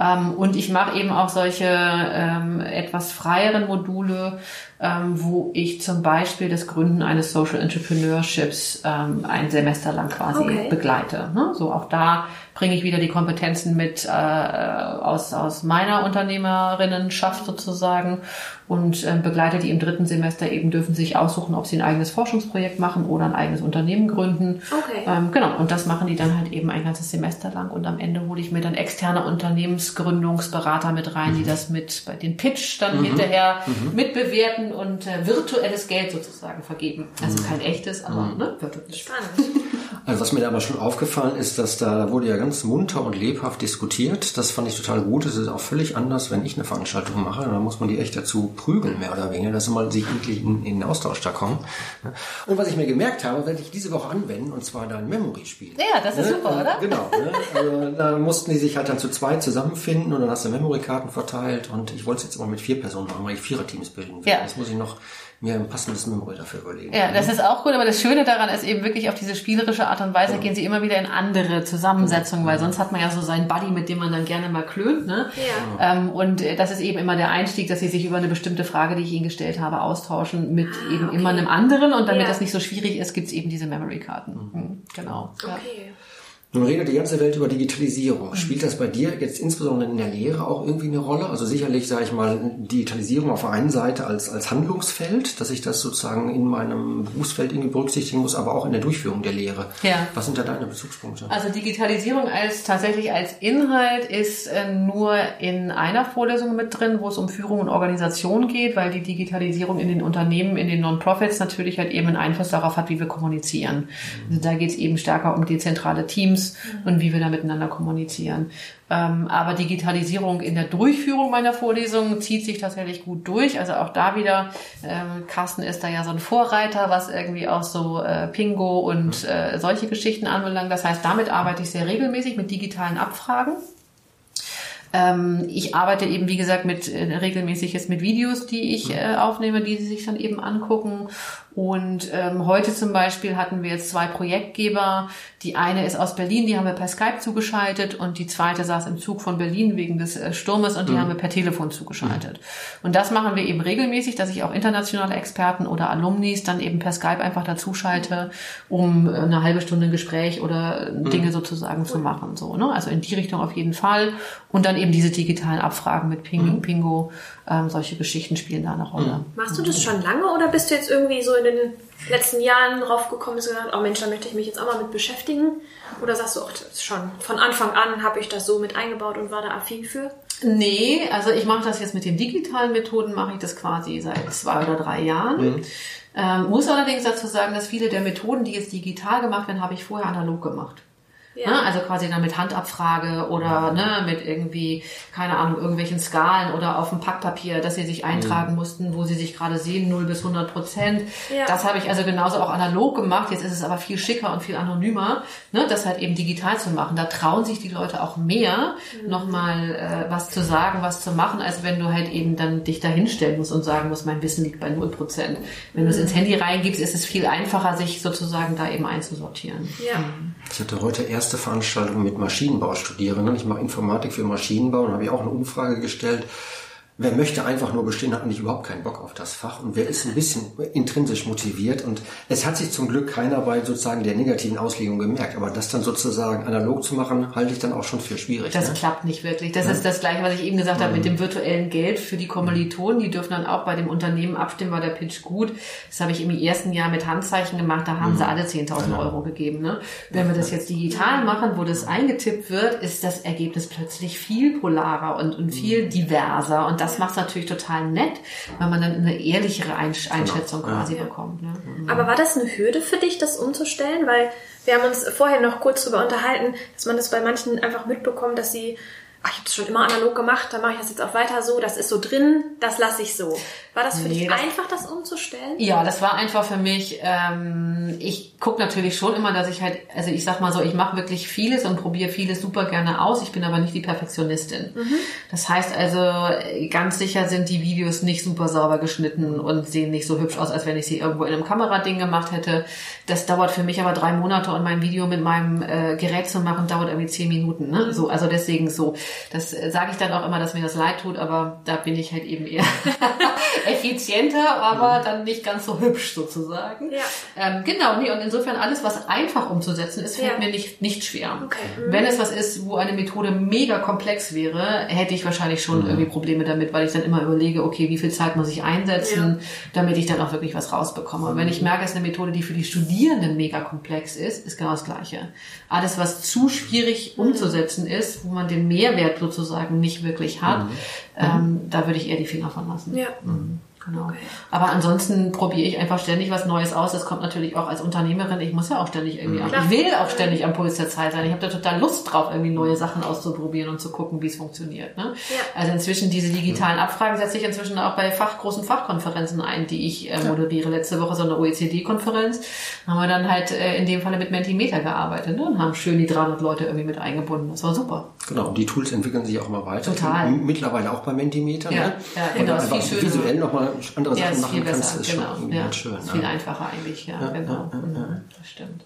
Ähm, und ich mache eben auch solche ähm, etwas freieren Module, ähm, wo ich zum Beispiel das Gründen eines Social Entrepreneurships ähm, ein Semester lang quasi okay. begleite. Ne? So auch da bringe ich wieder die Kompetenzen mit äh, aus, aus meiner Unternehmerinnenschaft sozusagen und äh, begleite die im dritten Semester eben dürfen sich aussuchen, ob sie ein eigenes Forschungsprojekt machen oder ein eigenes Unternehmen gründen. Okay. Ähm, genau, und das machen die dann halt eben ein ganzes Semester lang und am Ende hole ich mir dann externe Unternehmensgründungsberater mit rein, die das mit bei den Pitch dann mhm. hinterher mhm. mitbewerten und äh, virtuelles Geld sozusagen vergeben. Also mhm. kein echtes, aber mhm. ne, virtuelles. Spannend. Also was mir da aber schon aufgefallen ist, dass da wurde ja ganz munter und lebhaft diskutiert. Das fand ich total gut. Es ist auch völlig anders, wenn ich eine Veranstaltung mache. Da muss man die echt dazu prügeln, mehr oder weniger, dass sie mal sich wirklich in, in den Austausch da kommen. Und was ich mir gemerkt habe, werde ich diese Woche anwenden, und zwar dein Memory-Spiel. Ja, das ist ne? super, oder? Genau. Ne? Also, da mussten die sich halt dann zu zweit zusammenfinden und dann hast du Memory-Karten verteilt und ich wollte es jetzt immer mit vier Personen machen, weil ich Vierer-Teams bilden will. Ja. Das muss ich noch mir ein passendes Memory dafür überlegen. Ja, das ist auch gut, aber das Schöne daran ist eben wirklich auf diese spielerische Art und Weise ja. gehen sie immer wieder in andere Zusammensetzungen, weil sonst hat man ja so seinen Buddy, mit dem man dann gerne mal klönt. Ne? Ja. Ähm, und das ist eben immer der Einstieg, dass sie sich über eine bestimmte Frage, die ich ihnen gestellt habe, austauschen mit ah, eben okay. immer einem anderen. Und damit ja. das nicht so schwierig ist, gibt's eben diese Memory-Karten. Mhm. Genau. Okay. Ja. Nun redet die ganze Welt über Digitalisierung. Spielt das bei dir jetzt insbesondere in der Lehre auch irgendwie eine Rolle? Also sicherlich, sage ich mal, Digitalisierung auf der einen Seite als, als Handlungsfeld, dass ich das sozusagen in meinem Berufsfeld irgendwie berücksichtigen muss, aber auch in der Durchführung der Lehre. Ja. Was sind da deine Bezugspunkte? Also Digitalisierung als tatsächlich als Inhalt ist äh, nur in einer Vorlesung mit drin, wo es um Führung und Organisation geht, weil die Digitalisierung in den Unternehmen, in den Non-Profits natürlich halt eben einen Einfluss darauf hat, wie wir kommunizieren. Mhm. Also da geht es eben stärker um dezentrale Teams Teams und wie wir da miteinander kommunizieren. Ähm, aber Digitalisierung in der Durchführung meiner Vorlesungen zieht sich tatsächlich gut durch. Also auch da wieder, ähm, Carsten ist da ja so ein Vorreiter, was irgendwie auch so äh, Pingo und äh, solche Geschichten anbelangt. Das heißt, damit arbeite ich sehr regelmäßig mit digitalen Abfragen. Ähm, ich arbeite eben, wie gesagt, mit äh, regelmäßig jetzt mit Videos, die ich äh, aufnehme, die sie sich dann eben angucken. Und ähm, heute zum Beispiel hatten wir jetzt zwei Projektgeber. Die eine ist aus Berlin, die haben wir per Skype zugeschaltet und die zweite saß im Zug von Berlin wegen des äh, Sturmes und die mhm. haben wir per Telefon zugeschaltet. Mhm. Und das machen wir eben regelmäßig, dass ich auch internationale Experten oder Alumnis dann eben per Skype einfach dazuschalte, um äh, eine halbe Stunde ein Gespräch oder mhm. Dinge sozusagen zu machen. So, ne? Also in die Richtung auf jeden Fall. Und dann eben diese digitalen Abfragen mit Ping, mhm. Pingo, ähm, solche Geschichten spielen da eine Rolle. Mhm. Machst du das schon lange oder bist du jetzt irgendwie so in den letzten Jahren draufgekommen und gesagt, oh Mensch, da möchte ich mich jetzt auch mal mit beschäftigen? Oder sagst du, oh, schon von Anfang an habe ich das so mit eingebaut und war da affin für? Nee, also ich mache das jetzt mit den digitalen Methoden, mache ich das quasi seit zwei oder drei Jahren. Mhm. Ähm, muss allerdings dazu sagen, dass viele der Methoden, die jetzt digital gemacht werden, habe ich vorher analog gemacht. Ja. Ne? Also quasi dann mit Handabfrage oder ne, mit irgendwie, keine Ahnung, irgendwelchen Skalen oder auf dem Packpapier, dass sie sich eintragen mhm. mussten, wo sie sich gerade sehen, 0 bis 100 Prozent. Ja. Das habe ich also genauso auch analog gemacht. Jetzt ist es aber viel schicker und viel anonymer, ne, das halt eben digital zu machen. Da trauen sich die Leute auch mehr, mhm. nochmal äh, was zu sagen, was zu machen, als wenn du halt eben dann dich da hinstellen musst und sagen musst, mein Wissen liegt bei 0 Prozent. Wenn du es ins Handy reingibst, ist es viel einfacher, sich sozusagen da eben einzusortieren. Ja. Ich hatte heute erst erste Veranstaltung mit Maschinenbaustudierenden. Ich mache Informatik für Maschinenbau und habe ich auch eine Umfrage gestellt wer möchte einfach nur bestehen, hat eigentlich überhaupt keinen Bock auf das Fach und wer ist ein bisschen intrinsisch motiviert und es hat sich zum Glück keiner bei sozusagen der negativen Auslegung gemerkt, aber das dann sozusagen analog zu machen, halte ich dann auch schon für schwierig. Das ne? klappt nicht wirklich. Das ja. ist das Gleiche, was ich eben gesagt mhm. habe mit dem virtuellen Geld für die Kommilitonen. Die dürfen dann auch bei dem Unternehmen abstimmen, war der Pitch gut. Das habe ich im ersten Jahr mit Handzeichen gemacht, da haben mhm. sie alle 10.000 Euro gegeben. Ne? Wenn wir das jetzt digital machen, wo das eingetippt wird, ist das Ergebnis plötzlich viel polarer und, und viel mhm. diverser und das das macht es natürlich total nett, weil man dann eine ehrlichere Einschätzung genau. quasi ja. bekommt. Ne? Aber war das eine Hürde für dich, das umzustellen? Weil wir haben uns vorher noch kurz darüber unterhalten, dass man das bei manchen einfach mitbekommt, dass sie ach, ich habe es schon immer analog gemacht, dann mache ich das jetzt auch weiter so, das ist so drin, das lasse ich so. War das für nee, dich das, einfach, das umzustellen? Ja, das war einfach für mich, ähm, ich gucke natürlich schon immer, dass ich halt, also ich sag mal so, ich mache wirklich vieles und probiere vieles super gerne aus, ich bin aber nicht die Perfektionistin. Mhm. Das heißt also, ganz sicher sind die Videos nicht super sauber geschnitten und sehen nicht so hübsch aus, als wenn ich sie irgendwo in einem Kamerading gemacht hätte. Das dauert für mich aber drei Monate und mein Video mit meinem äh, Gerät zu machen, dauert irgendwie zehn Minuten. Ne? So, also deswegen so. Das äh, sage ich dann auch immer, dass mir das leid tut, aber da bin ich halt eben eher effizienter, aber mhm. dann nicht ganz so hübsch sozusagen. Ja. Ähm, genau, nee, und insofern alles, was einfach umzusetzen ist, fällt ja. mir nicht, nicht schwer. Okay. Mhm. Wenn es was ist, wo eine Methode mega komplex wäre, hätte ich wahrscheinlich schon mhm. irgendwie Probleme damit, weil ich dann immer überlege, okay, wie viel Zeit muss ich einsetzen, ja. damit ich dann auch wirklich was rausbekomme. Und wenn ich merke, es ist eine Methode, die für die Studierenden mega komplex ist, ist genau das Gleiche. Alles, was zu schwierig mhm. umzusetzen ist, wo man den Mehrwert sozusagen nicht wirklich hat, mhm. Ähm, da würde ich eher die Finger von lassen. Ja. Mhm. Genau. Okay. Aber ansonsten probiere ich einfach ständig was Neues aus. Das kommt natürlich auch als Unternehmerin. Ich muss ja auch ständig irgendwie, mhm. ich will auch ständig am Puls der Zeit sein. Ich habe da total Lust drauf, irgendwie neue Sachen auszuprobieren und zu gucken, wie es funktioniert. Ne? Ja. Also inzwischen diese digitalen Abfragen setze ich inzwischen auch bei Fach, großen Fachkonferenzen ein, die ich äh, moderiere. Letzte Woche so eine OECD-Konferenz haben wir dann halt äh, in dem Falle mit Mentimeter gearbeitet ne? und haben schön die 300 Leute irgendwie mit eingebunden. Das war super. Genau, und die Tools entwickeln sich auch mal weiter. Total. Mittlerweile auch bei Mentimeter. Ja, ne? ja genau. Und einfach visuell nochmal andere ja, Sachen machen kannst, ist genau. schon ja, schön. Ist viel einfacher eigentlich, ja, genau. Mhm, das stimmt.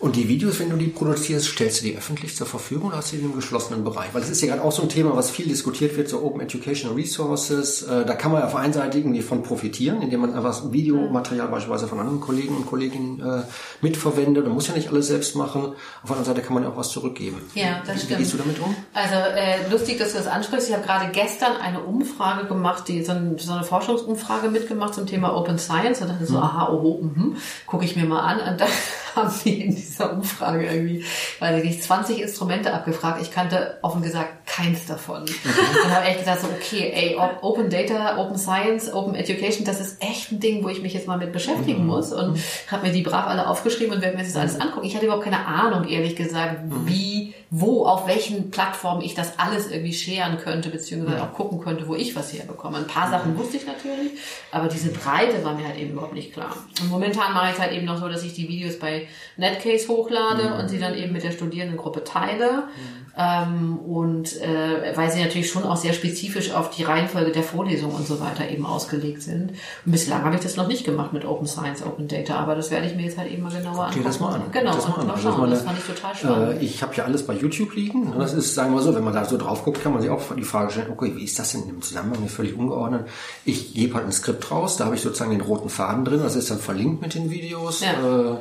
Und die Videos, wenn du die produzierst, stellst du die öffentlich zur Verfügung oder hast du die im geschlossenen Bereich? Weil das ist ja gerade auch so ein Thema, was viel diskutiert wird, so Open Educational Resources. Äh, da kann man auf einen Seite irgendwie von profitieren, indem man einfach Videomaterial beispielsweise von anderen Kollegen und Kolleginnen äh, mitverwendet. Man muss ja nicht alles selbst machen. Auf der anderen Seite kann man ja auch was zurückgeben. Ja, das wie, stimmt. Wie gehst du damit um? Also äh, lustig, dass du das ansprichst. Ich habe gerade gestern eine Umfrage gemacht, die so, ein, so, eine Forschungsumfrage mitgemacht zum Thema Open Science. Und dachte so, mhm. aha, oho, mh, gucke ich mir mal an. Und dann haben die in dieser Umfrage irgendwie, weiß ich nicht, 20 Instrumente abgefragt. Ich kannte offen gesagt keins davon. Mhm. Und habe echt gesagt so, okay, ey, Open Data, Open Science, Open Education, das ist echt ein Ding, wo ich mich jetzt mal mit beschäftigen mhm. muss. Und habe mir die brav alle aufgeschrieben und werde mir das alles angucken. Ich hatte überhaupt keine Ahnung, ehrlich gesagt, mhm. wie wo, auf welchen Plattformen ich das alles irgendwie scheren könnte, beziehungsweise auch gucken könnte, wo ich was herbekomme. Ein paar Sachen wusste ich natürlich, aber diese Breite war mir halt eben überhaupt nicht klar. Und momentan mache ich es halt eben noch so, dass ich die Videos bei Netcase hochlade mhm. und sie dann eben mit der Studierendengruppe teile. Mhm. Ähm, und äh, weil sie natürlich schon auch sehr spezifisch auf die Reihenfolge der Vorlesungen und so weiter eben ausgelegt sind. Und bislang habe ich das noch nicht gemacht mit Open Science, Open Data, aber das werde ich mir jetzt halt eben mal genauer anschauen. das mal an. Genau, das mal an. Also schauen. Das fand ich total spannend. Äh, ich habe ja alles bei YouTube liegen. Das ist, sagen wir so, wenn man da so drauf guckt, kann man sich auch die Frage stellen, okay, wie ist das denn im Zusammenhang? Mir völlig ungeordnet. Ich gebe halt ein Skript raus, da habe ich sozusagen den roten Faden drin, das ist dann verlinkt mit den Videos. Ja. Äh,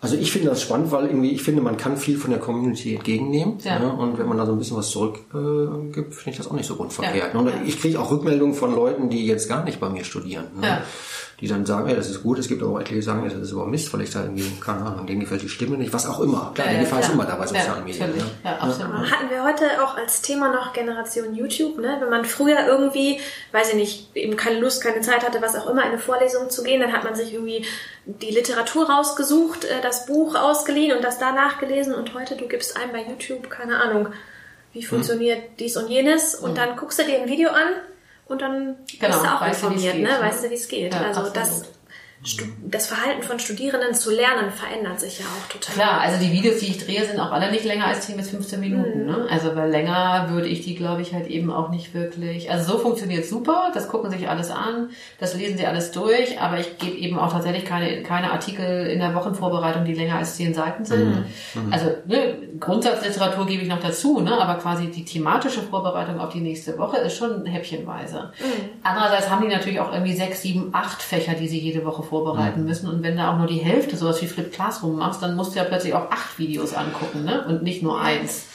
also ich finde das spannend, weil irgendwie ich finde, man kann viel von der Community entgegennehmen. Ja. ja und wenn man da so ein bisschen was zurückgibt, äh, finde ich das auch nicht so unverkehrt. Ja. Und ich kriege auch Rückmeldungen von Leuten, die jetzt gar nicht bei mir studieren. Ne? Ja. Die dann sagen, ja, das ist gut. Es gibt aber auch etliche, die sagen, ja, das ist überhaupt Mist, weil ich da irgendwie, keine Ahnung, denen gefällt die Stimme nicht, was auch immer. Klar, Ja, Gefahr ist klar. immer da bei sozialen ja, Medien. natürlich. Ja. Ja, absolut. Hatten wir heute auch als Thema noch Generation YouTube, ne? Wenn man früher irgendwie, weiß ich nicht, eben keine Lust, keine Zeit hatte, was auch immer, in eine Vorlesung zu gehen, dann hat man sich irgendwie die Literatur rausgesucht, äh, das Buch ausgeliehen und das da nachgelesen und heute, du gibst ein bei YouTube, keine Ahnung, wie Hm. funktioniert dies und jenes und dann guckst du dir ein Video an und dann Genau, bist du auch du, informiert, geht, ne? ne? Weißt du, wie es geht. Ja, also absolut. das, das Verhalten von Studierenden zu lernen verändert sich ja auch total. Klar, also die Videos, die ich drehe, sind auch alle nicht länger als 10 bis 15 Minuten. Mhm. Ne? Also weil länger würde ich die, glaube ich, halt eben auch nicht wirklich. Also so funktioniert super, das gucken sich alles an, das lesen sie alles durch, aber ich gebe eben auch tatsächlich keine, keine Artikel in der Wochenvorbereitung, die länger als 10 Seiten sind. Mhm. Also ne, Grundsatzliteratur gebe ich noch dazu, ne? aber quasi die thematische Vorbereitung auf die nächste Woche ist schon häppchenweise. Mhm. Andererseits haben die natürlich auch irgendwie sechs, sieben, acht Fächer, die sie jede Woche vorbereiten müssen. Und wenn da auch nur die Hälfte sowas wie Flip Classroom machst, dann musst du ja plötzlich auch acht Videos angucken, ne? Und nicht nur eins.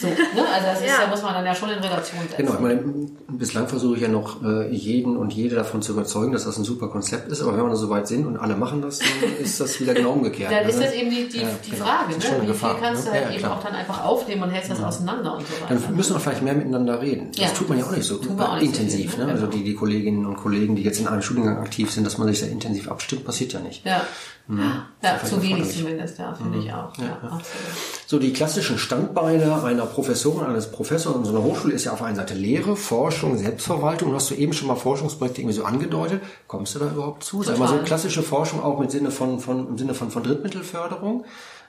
So, ne? Also das ist, Ja. da muss man dann ja schon in Relation setzen. Genau, ich meine, bislang versuche ich ja noch äh, jeden und jede davon zu überzeugen, dass das ein super Konzept ist, aber wenn wir da so weit sind und alle machen das, dann ist das wieder genau umgekehrt. Dann ne? ist das eben die, die, Ja, die genau. Frage, Das ist ne? Wie Gefahr, viel kannst ne? du halt Ja, eben klar. auch dann einfach aufnehmen und hältst das auseinander und so weiter. Dann müssen wir vielleicht mehr miteinander reden. Das Ja. tut man ja auch nicht so auch nicht intensiv. viel, ne? ne? Also Genau. die, die Kolleginnen und Kollegen, die jetzt in einem Studiengang aktiv sind, dass man sich sehr intensiv abstimmt, passiert ja nicht. ja. Mhm. Ja, zu wenig zumindest, ja, finde ich auch. Ja, absolut. So, die klassischen Standbeine einer Professorin, eines Professors in so einer Hochschule ist ja auf der einen Seite Lehre, Forschung, Selbstverwaltung. Du hast du eben schon mal Forschungsprojekte irgendwie so angedeutet. Kommst du da überhaupt zu? Sag mal so Total. klassische Forschung auch mit Sinne von, von, im Sinne von, von Drittmittelförderung?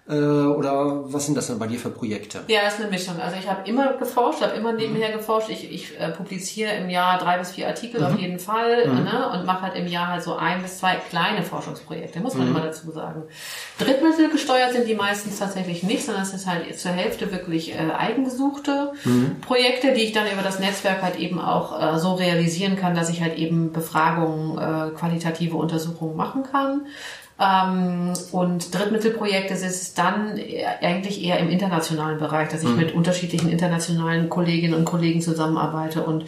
Äh, oder was sind das dann bei dir für Projekte? Ja, ist eine Mischung. Also ich habe immer geforscht, habe immer nebenher geforscht. Ich, ich äh, publiziere im Jahr drei bis vier Artikel auf jeden Fall ne? und mache halt im Jahr halt so ein bis zwei kleine Forschungsprojekte, muss man immer dazu sagen. Drittmittel gesteuert sind die meistens tatsächlich nicht, sondern es sind halt zur Hälfte wirklich äh, eigengesuchte Projekte, die ich dann über das Netzwerk halt eben auch äh, so realisieren kann, dass ich halt eben Befragungen, äh, qualitative Untersuchungen machen kann. Ähm, und Drittmittelprojekte ist es dann eigentlich eher im internationalen Bereich, dass ich mit unterschiedlichen internationalen Kolleginnen und Kollegen zusammenarbeite und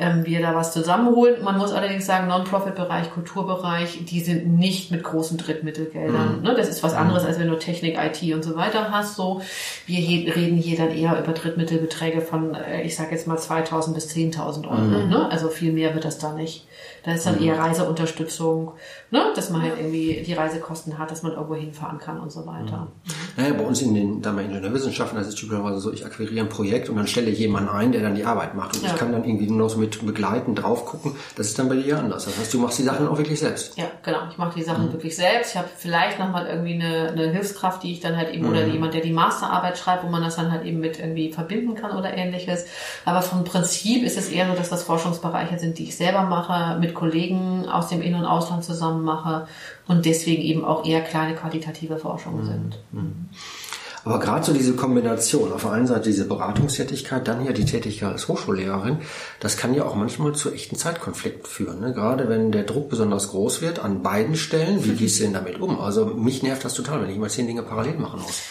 ähm, wir da was zusammenholen. Man muss allerdings sagen, Non-Profit-Bereich, Kulturbereich, die sind nicht mit großen Drittmittelgeldern. Ne? Das ist was anderes, als wenn du Technik, IT und so weiter hast. So, wir je, reden hier dann eher über Drittmittelbeträge von, äh, ich sage jetzt mal 2.000 bis 10.000 Euro. Ne? Also viel mehr wird das da nicht. Da ist dann eher Reiseunterstützung, ne? dass man halt irgendwie die Reisekosten hat, dass man irgendwo hinfahren kann und so weiter. Naja, bei uns in den, da mal Ingenieurwissenschaften, das ist typischerweise so, ich akquiriere ein Projekt und dann stelle ich jemanden ein, der dann die Arbeit macht. Und Ja. ich kann dann irgendwie nur so mit begleiten, drauf gucken. Das ist dann bei dir anders. Das heißt, du machst die Sachen auch wirklich selbst. Ja, genau. Ich mache die Sachen wirklich selbst. Ich habe vielleicht nochmal irgendwie eine, eine Hilfskraft, die ich dann halt eben, oder jemand, der die Masterarbeit schreibt, wo man das dann halt eben mit irgendwie verbinden kann oder ähnliches. Aber vom Prinzip ist es eher so, dass das Forschungsbereiche sind, die ich selber mache, mit Kollegen aus dem In- und Ausland zusammen mache und deswegen eben auch eher kleine qualitative Forschungen sind. Aber gerade so diese Kombination, auf der einen Seite diese Beratungstätigkeit, dann hier die Tätigkeit als Hochschullehrerin, das kann ja auch manchmal zu echten Zeitkonflikten führen. Ne? Gerade wenn der Druck besonders groß wird an beiden Stellen, wie gehst du denn damit um? Also mich nervt das total, wenn ich immer zehn Dinge parallel machen muss.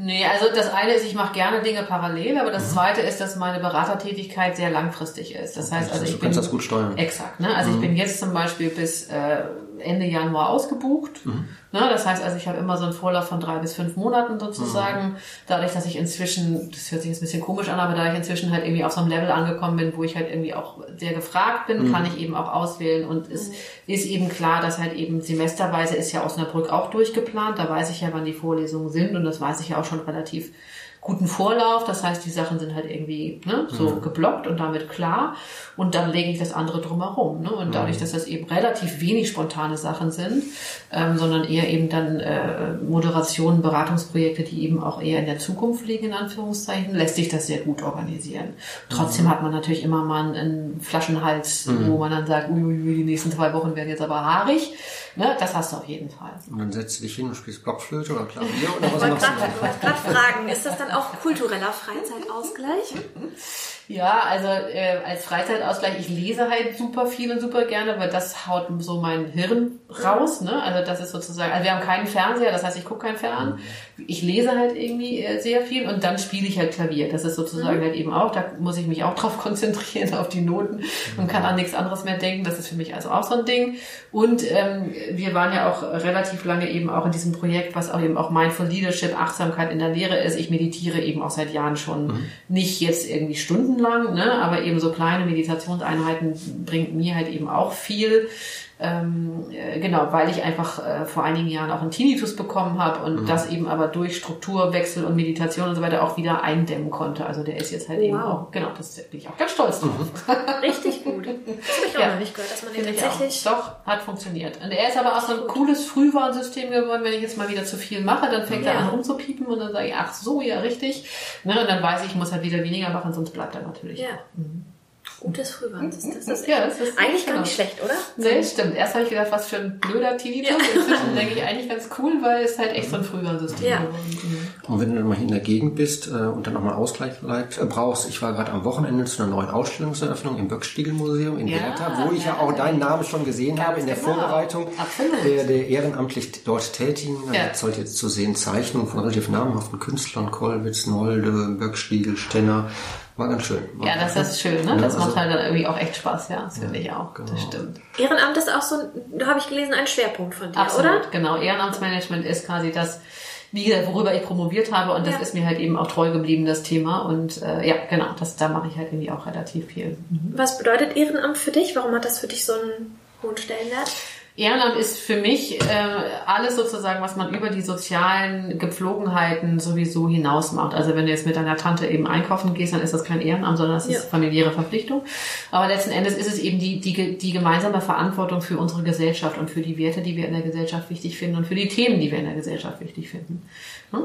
Nee, also das eine ist, ich mache gerne Dinge parallel, aber das zweite ist, dass meine Beratertätigkeit sehr langfristig ist. Das heißt, also du ich bin kannst das gut steuern. Exakt, ne? Also ich bin jetzt zum Beispiel bis äh, Ende Januar ausgebucht. Ne? Das heißt also, ich habe immer so einen Vorlauf von drei bis fünf Monaten sozusagen. Dadurch, dass ich inzwischen, das hört sich jetzt ein bisschen komisch an, aber da ich inzwischen halt irgendwie auf so einem Level angekommen bin, wo ich halt irgendwie auch sehr gefragt bin, kann ich eben auch auswählen. Und es ist eben klar, dass halt eben semesterweise ist ja Osnabrück auch durchgeplant. Da weiß ich ja, wann die Vorlesungen sind und das weiß ich ja auch schon relativ guten Vorlauf. Das heißt, die Sachen sind halt irgendwie ne, so geblockt und damit klar. Und dann lege ich das andere drumherum. Ne? Und dadurch, dass das eben relativ wenig spontane Sachen sind, ähm, sondern eher eben dann äh, Moderationen, Beratungsprojekte, die eben auch eher in der Zukunft liegen, in Anführungszeichen, lässt sich das sehr gut organisieren. Trotzdem hat man natürlich immer mal einen, einen Flaschenhals, wo man dann sagt, uiuiui, die nächsten zwei Wochen werden jetzt aber haarig. Ne? Das hast du auf jeden Fall. Und dann setzt du dich hin und spielst Blockflöte oder Klavier oder was Ich wollte machst du? gerade wollte gerade fragen, ist das dann auch kultureller Freizeitausgleich? Ja, also äh, als Freizeitausgleich, ich lese halt super viel und super gerne, weil das haut so mein Hirn raus. Ne? Also das ist sozusagen, also wir haben keinen Fernseher, das heißt, ich gucke keinen Fern. Ich lese halt irgendwie äh, sehr viel und dann spiele ich halt Klavier. Das ist sozusagen mhm. halt eben auch, da muss ich mich auch drauf konzentrieren, auf die Noten und kann an nichts anderes mehr denken. Das ist für mich also auch so ein Ding. Und ähm, wir waren ja auch relativ lange eben auch in diesem Projekt, was auch eben auch Mindful Leadership, Achtsamkeit in der Lehre ist. Ich meditiere eben auch seit Jahren schon mhm. nicht jetzt irgendwie Stunden lang, ne? aber eben so kleine Meditationseinheiten bringt mir halt eben auch viel. Ähm, äh, genau, weil ich einfach äh, vor einigen Jahren auch einen Tinnitus bekommen habe und mhm. das eben aber durch Strukturwechsel und Meditation und so weiter auch wieder eindämmen konnte. Also der ist jetzt halt wow. eben auch, genau, das bin ich auch ganz stolz drauf. Mhm. Richtig gut. Das habe ich auch ja. noch nicht gehört, dass man den tatsächlich... Doch, hat funktioniert. Und er ist aber auch so ein cooles Frühwarnsystem geworden. Wenn ich jetzt mal wieder zu viel mache, dann fängt ja. er an rumzupiepen und dann sage ich, ach so, ja, richtig. Ne, und dann weiß ich, ich muss halt wieder weniger machen, sonst bleibt er natürlich. Ja. Mhm. Gutes Frühwarnsystem. Das ist, ja, das ist eigentlich genau. gar nicht schlecht, oder? Nee, stimmt. Erst habe ich gedacht, was für ein blöder Tinnitus. Ja. Inzwischen denke ich eigentlich ganz cool, weil es halt echt so ein Frühwarnsystem ja. Und wenn du dann mal hier in der Gegend bist äh, und dann nochmal Ausgleich äh, brauchst, ich war gerade am Wochenende zu einer neuen Ausstellungseröffnung im Böckstiegel-Museum in ja, Werther, wo ich ja auch deinen Namen schon gesehen Ganz habe in der genau. Vorbereitung. Absolut. Der, der ehrenamtlich dort tätigen, ja. jetzt sollte jetzt zu sehen Zeichnungen von relativ namhaften Künstlern, Kollwitz, Nolde, Böckstiegel, Stenner, war ganz schön. War ja, das ist schön, ne? Das also, macht halt dann irgendwie auch echt Spaß, ja. Das ja, finde ich auch. Genau. Das stimmt. Ehrenamt ist auch so, da habe ich gelesen, ein Schwerpunkt von dir, Absolut, oder? genau. Ehrenamtsmanagement ist quasi das, wie gesagt, worüber ich promoviert habe und das ja. ist mir halt eben auch treu geblieben, das Thema. Und äh, ja, genau, das, da mache ich halt irgendwie auch relativ viel. Mhm. Was bedeutet Ehrenamt für dich? Warum hat das für dich so einen hohen Stellenwert? Ehrenamt ist für mich äh, alles sozusagen, was man über die sozialen Gepflogenheiten sowieso hinaus macht. Also wenn du jetzt mit deiner Tante eben einkaufen gehst, dann ist das kein Ehrenamt, sondern das ist familiäre Verpflichtung. Aber letzten Endes ist es eben die, die, die gemeinsame Verantwortung für unsere Gesellschaft und für die Werte, die wir in der Gesellschaft wichtig finden und für die Themen, die wir in der Gesellschaft wichtig finden.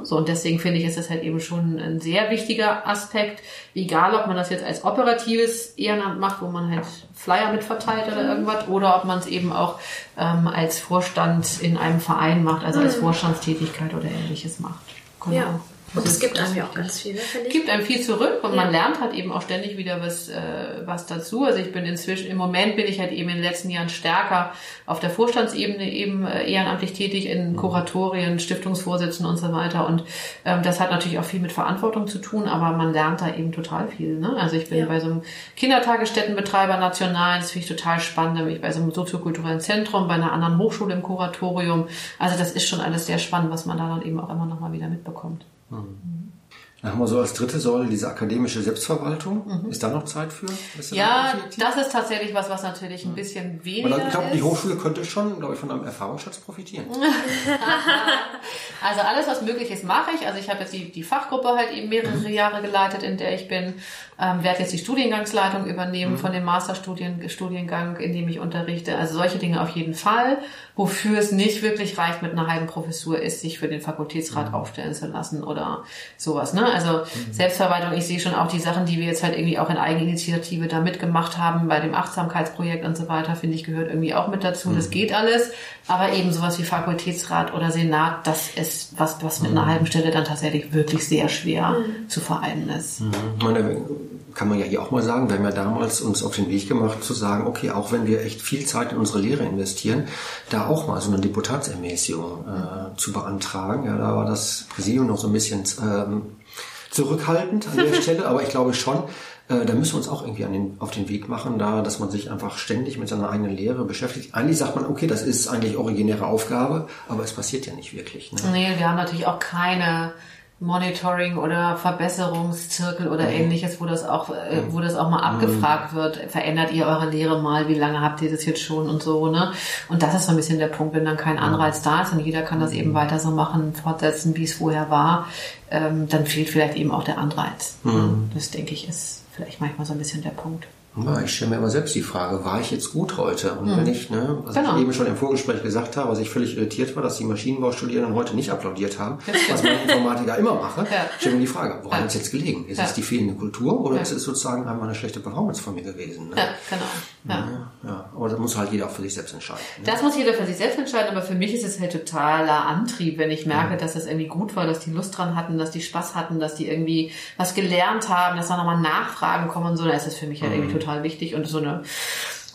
So, und deswegen finde ich, ist das halt eben schon ein sehr wichtiger Aspekt, egal ob man das jetzt als operatives Ehrenamt macht, wo man halt Flyer mitverteilt oder irgendwas, oder ob man es eben auch ähm, als Vorstand in einem Verein macht, also als mhm. Vorstandstätigkeit oder ähnliches macht. Genau. Ja. Und es gibt einem ja auch ganz viel, ne, ich. gibt einem viel zurück und ja. man lernt halt eben auch ständig wieder was, äh, was dazu. Also ich bin inzwischen, im Moment bin ich halt eben in den letzten Jahren stärker auf der Vorstandsebene eben äh, ehrenamtlich tätig in. Kuratorien, Stiftungsvorsitzenden und so weiter. Und ähm, das hat natürlich auch viel mit Verantwortung zu tun, aber man lernt da eben total viel. Ne? Also ich bin ja. bei so einem Kindertagesstättenbetreiber national, das finde ich total spannend. Da bin ich bei so einem soziokulturellen Zentrum, bei einer anderen Hochschule im Kuratorium. Also das ist schon alles sehr spannend, was man da dann eben auch immer noch mal wieder mitbekommt. Mhm. Dann haben wir so als dritte Säule diese akademische Selbstverwaltung. Mhm. Ist da noch Zeit für? Ja, das ist tatsächlich was, was natürlich ein bisschen weniger ist. Ich glaube, die Hochschule könnte schon, glaube ich, von einem Erfahrungsschatz profitieren. also alles, was möglich ist, mache ich. Also ich habe jetzt die, die Fachgruppe halt eben mehrere mhm. Jahre geleitet, in der ich bin. Ähm, werde jetzt die Studiengangsleitung übernehmen mhm. von dem Masterstudiengang, in dem ich unterrichte. Also solche Dinge auf jeden Fall. Wofür es nicht wirklich reicht mit einer halben Professur ist, sich für den Fakultätsrat mhm. aufstellen zu lassen oder sowas. Ne? Also mhm. Selbstverwaltung, ich sehe schon auch die Sachen, die wir jetzt halt irgendwie auch in Eigeninitiative da mitgemacht haben, bei dem Achtsamkeitsprojekt und so weiter, finde ich, gehört irgendwie auch mit dazu. Das mhm. geht alles. Aber eben sowas wie Fakultätsrat oder Senat, das ist was, was mit einer mhm. halben Stelle dann tatsächlich wirklich sehr schwer mhm. zu vereinen ist. Kann man ja hier auch mal sagen, wir haben ja damals uns auf den Weg gemacht zu sagen, okay, auch wenn wir echt viel Zeit in unsere Lehre investieren, da auch mal so eine Deputatsermäßigung äh, zu beantragen. Ja, da war das Präsidium noch so ein bisschen ähm, zurückhaltend an der Stelle, aber ich glaube schon, äh, da müssen wir uns auch irgendwie den, auf den Weg machen, da, dass man sich einfach ständig mit seiner eigenen Lehre beschäftigt. Eigentlich sagt man, okay, das ist eigentlich originäre Aufgabe, aber es passiert ja nicht wirklich. Ne? Nee, wir haben natürlich auch keine Monitoring oder Verbesserungszirkel oder mhm. ähnliches, wo das auch, äh, wo das auch mal mhm. abgefragt wird, verändert ihr eure Lehre mal, wie lange habt ihr das jetzt schon und so, ne? Und das ist so ein bisschen der Punkt, wenn dann kein Anreiz da ist und jeder kann das eben weiter so machen, fortsetzen, wie es vorher war, ähm, dann fehlt vielleicht eben auch der Anreiz. Mhm. Das denke ich ist vielleicht manchmal so ein bisschen der Punkt. Ja, ich stelle mir immer selbst die Frage, war ich jetzt gut heute? Und mhm. wenn nicht, ne? Was genau. ich eben schon im Vorgespräch gesagt habe, was ich völlig irritiert war, dass die Maschinenbaustudierenden heute nicht applaudiert haben, was man Informatiker immer mache, ja. stelle mir die Frage, woran ja. es jetzt gelegen? Ist ja. es die fehlende Kultur oder ja. ist es sozusagen einmal eine schlechte Performance von mir gewesen? Ne? Ja, genau. Ja. ja. Aber das muss halt jeder auch für sich selbst entscheiden. Ne? Das muss jeder für sich selbst entscheiden, aber für mich ist es halt totaler Antrieb, wenn ich merke, dass das irgendwie gut war, dass die Lust dran hatten, dass die Spaß hatten, dass die irgendwie was gelernt haben, dass da nochmal Nachfragen kommen und so, da ist es für mich halt irgendwie total wichtig und so eine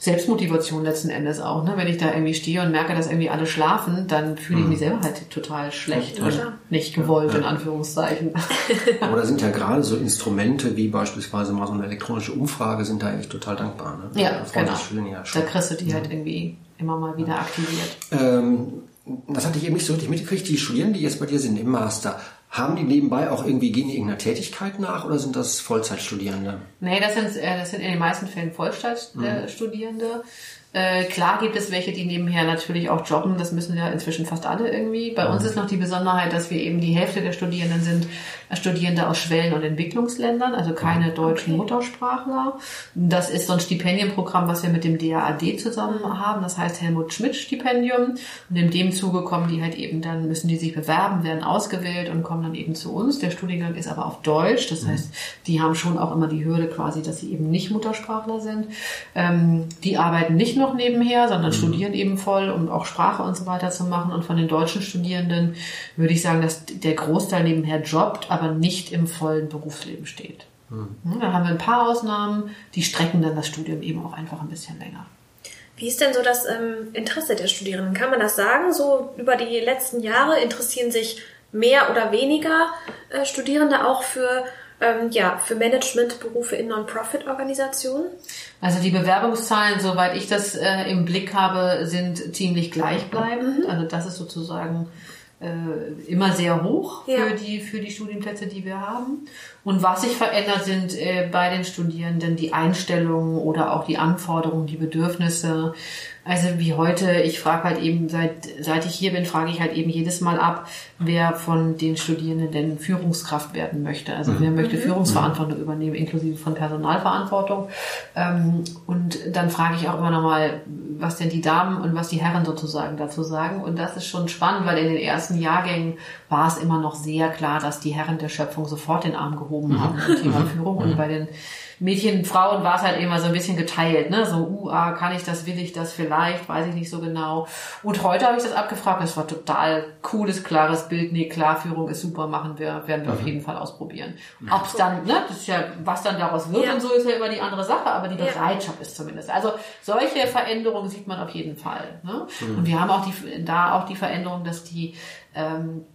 Selbstmotivation letzten Endes auch. Ne? Wenn ich da irgendwie stehe und merke, dass irgendwie alle schlafen, dann fühle ich mich selber halt total schlecht Ja, und nicht gewollt, in Anführungszeichen. Aber da sind ja gerade so Instrumente wie beispielsweise mal so eine elektronische Umfrage sind da echt total dankbar. Ne? Ja, genau. ja Da kriegst du die halt irgendwie immer mal wieder aktiviert. Ähm, das hatte ich eben nicht so richtig mitgekriegt. Die Studierenden, die jetzt bei dir sind im Master, haben die nebenbei auch irgendwie, gehen die irgendeiner Tätigkeit nach oder sind das Vollzeitstudierende? Nee, das sind, äh, das sind in den meisten Fällen Vollzeitstudierende. Äh, klar gibt es welche, die nebenher natürlich auch jobben. Das müssen ja inzwischen fast alle irgendwie. Bei uns ist noch die Besonderheit, dass wir eben die Hälfte der Studierenden sind äh, Studierende aus Schwellen- und Entwicklungsländern, also keine deutschen Muttersprachler. Das ist so ein Stipendienprogramm, was wir mit dem DAAD zusammen haben. Das heißt Helmut Schmidt Stipendium. Und in dem Zuge kommen die halt eben dann, müssen die sich bewerben, werden ausgewählt und kommen dann eben zu uns. Der Studiengang ist aber auf Deutsch. Das heißt, die haben schon auch immer die Hürde quasi, dass sie eben nicht Muttersprachler sind. Ähm, die arbeiten nicht noch nebenher, sondern studieren eben voll, um auch Sprache und so weiter zu machen. Und von den deutschen Studierenden würde ich sagen, dass der Großteil nebenher jobbt, aber nicht im vollen Berufsleben steht. Hm, Da haben wir ein paar Ausnahmen, die strecken dann das Studium eben auch einfach ein bisschen länger. Wie ist denn so das ähm, Interesse der Studierenden? Kann man das sagen? So über die letzten Jahre interessieren sich mehr oder weniger äh, Studierende auch für, ähm, ja, für Managementberufe in Non-Profit-Organisationen? Also die Bewerbungszahlen, soweit ich das äh, im Blick habe, sind ziemlich gleichbleibend. Also das ist sozusagen äh, immer sehr hoch Ja. für die für die Studienplätze, die wir haben. Und was sich verändert, sind äh, bei den Studierenden die Einstellungen oder auch die Anforderungen, die Bedürfnisse. Also wie heute, ich frage halt eben, seit, seit ich hier bin, frage ich halt eben jedes Mal ab, wer von den Studierenden denn Führungskraft werden möchte. Also wer möchte Führungsverantwortung übernehmen, inklusive von Personalverantwortung. Ähm, und dann frage ich auch immer nochmal, was denn die Damen und was die Herren sozusagen dazu sagen. Und das ist schon spannend, weil in den ersten Jahrgängen war es immer noch sehr klar, dass die Herren der Schöpfung sofort den Arm gehoben haben beim Thema Führung. Und bei den Mädchen Frauen war es halt immer so ein bisschen geteilt, ne? So, uh, ah, kann ich das, will ich das vielleicht, weiß ich nicht so genau. Und heute habe ich das abgefragt, das war total cooles, klares Bild. Nee, klar, Führung ist super, machen wir, werden wir auf jeden Fall ausprobieren. Ob es dann, ne, das ist ja, was dann daraus wird Ja. und so ist ja immer die andere Sache, aber die Ja. Bereitschaft ist zumindest. Also solche Veränderungen sieht man auf jeden Fall. Ne? Und wir haben auch die, da auch die Veränderung, dass die ähm,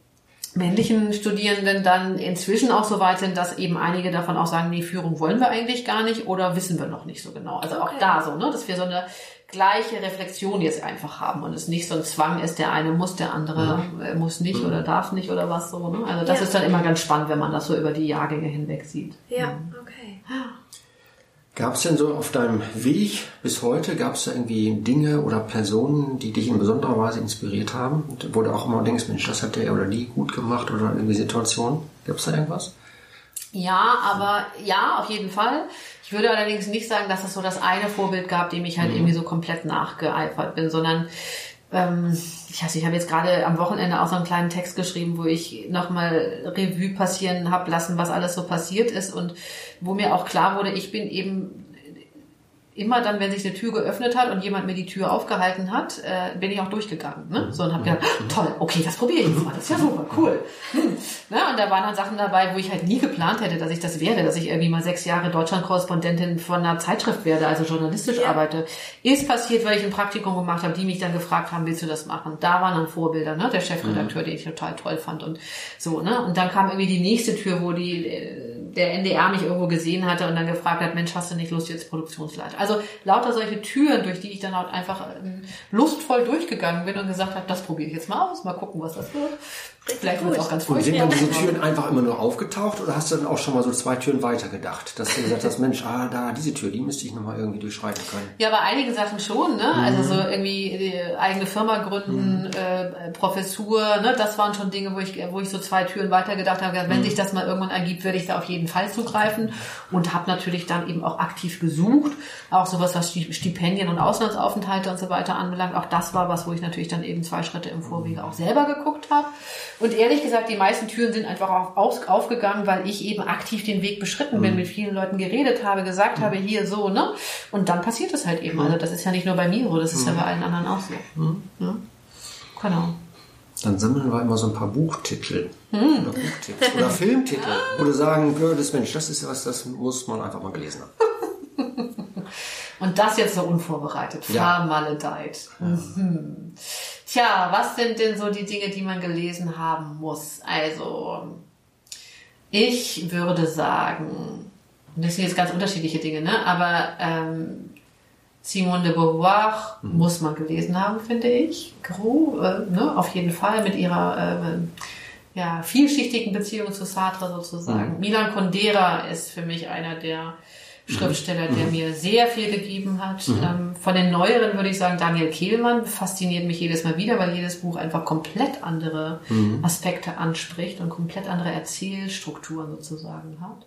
männlichen Studierenden dann inzwischen auch so weit sind, dass eben einige davon auch sagen, nee, Führung wollen wir eigentlich gar nicht oder wissen wir noch nicht so genau. Also auch Okay. da so, ne, dass wir so eine gleiche Reflexion jetzt einfach haben und es nicht so ein Zwang ist, der eine muss, der andere äh, muss nicht oder darf nicht oder was so. Ne? Also das Ja. ist dann immer ganz spannend, wenn man das so über die Jahrgänge hinweg sieht. Ja, okay. Gab es denn so auf deinem Weg bis heute, gab es da irgendwie Dinge oder Personen, die dich in besonderer Weise inspiriert haben? Und wo du auch immer denkst, Mensch, das hat der oder die gut gemacht oder irgendwie Situationen? Gab es da irgendwas? Ja, aber ja, auf jeden Fall. Ich würde allerdings nicht sagen, dass es so das eine Vorbild gab, dem ich halt irgendwie so komplett nachgeeifert bin, sondern ähm, ich weiß, ich habe jetzt gerade am Wochenende auch so einen kleinen Text geschrieben, wo ich nochmal Revue passieren habe lassen, was alles so passiert ist. Und wo mir auch klar wurde, ich bin eben immer dann, wenn sich eine Tür geöffnet hat und jemand mir die Tür aufgehalten hat, äh, bin ich auch durchgegangen. Ne? So und habe gedacht, toll, okay, das probiere ich jetzt mal, das ist ja super, cool. Hm. Ne? Und da waren dann Sachen dabei, wo ich halt nie geplant hätte, dass ich das werde, dass ich irgendwie mal sechs Jahre Deutschlandkorrespondentin von einer Zeitschrift werde, also journalistisch Ja. arbeite. Ist passiert, weil ich ein Praktikum gemacht habe, die mich dann gefragt haben, willst du das machen? Da waren dann Vorbilder, ne? der Chefredakteur, den ich total toll fand und so. Ne? Und dann kam irgendwie die nächste Tür, wo die äh, der NDR mich irgendwo gesehen hatte und dann gefragt hat, Mensch, hast du nicht Lust jetzt Produktionsleiter? Also lauter solche Türen, durch die ich dann halt einfach ähm, lustvoll durchgegangen bin und gesagt habe, das probiere ich jetzt mal aus, mal gucken, was das wird. Vielleicht wird es gut. auch ganz Und sind dann diese Türen einfach immer nur aufgetaucht oder hast du dann auch schon mal so zwei Türen weiter gedacht? Dass du gesagt hast, Mensch, ah, da, diese Tür, die müsste ich nochmal irgendwie durchschreiten können. Ja, bei einigen Sachen schon, ne? Also so irgendwie die eigene Firma gründen, äh, Professur, ne? Das waren schon Dinge, wo ich, wo ich so zwei Türen weiter gedacht habe, wenn sich das mal irgendwann ergibt, werde ich da auf jeden Fall zugreifen und habe natürlich dann eben auch aktiv gesucht, auch sowas, was Sti- Stipendien und Auslandsaufenthalte und so weiter anbelangt. Auch das war was, wo ich natürlich dann eben zwei Schritte im Vorwege auch selber geguckt habe. Und ehrlich gesagt, die meisten Türen sind einfach auf, auf, aufgegangen, weil ich eben aktiv den Weg beschritten bin, mit vielen Leuten geredet habe, gesagt habe, hier so, ne? Und dann passiert es halt eben. Also das ist ja nicht nur bei mir so, das ist ja bei allen anderen auch so. Ja? Genau. Dann sammeln wir immer so ein paar Buchtitel. Oder Buchtipps. Oder Filmtitel. Wo du sagen würdest, Mensch, das ist was, das muss man einfach mal gelesen haben. Und das jetzt so unvorbereitet, Ja. vermaledeit. Mhm. Tja, was sind denn so die Dinge, die man gelesen haben muss? Also, ich würde sagen, das sind jetzt ganz unterschiedliche Dinge, ne? aber ähm, Simone de Beauvoir muss man gelesen haben, finde ich. Gros, äh, ne? auf jeden Fall mit ihrer äh, ja, vielschichtigen Beziehung zu Sartre sozusagen. Milan Kundera ist für mich einer der Schriftsteller, der mir sehr viel gegeben hat. Ähm, von den neueren würde ich sagen, Daniel Kehlmann fasziniert mich jedes Mal wieder, weil jedes Buch einfach komplett andere Aspekte anspricht und komplett andere Erzählstrukturen sozusagen hat.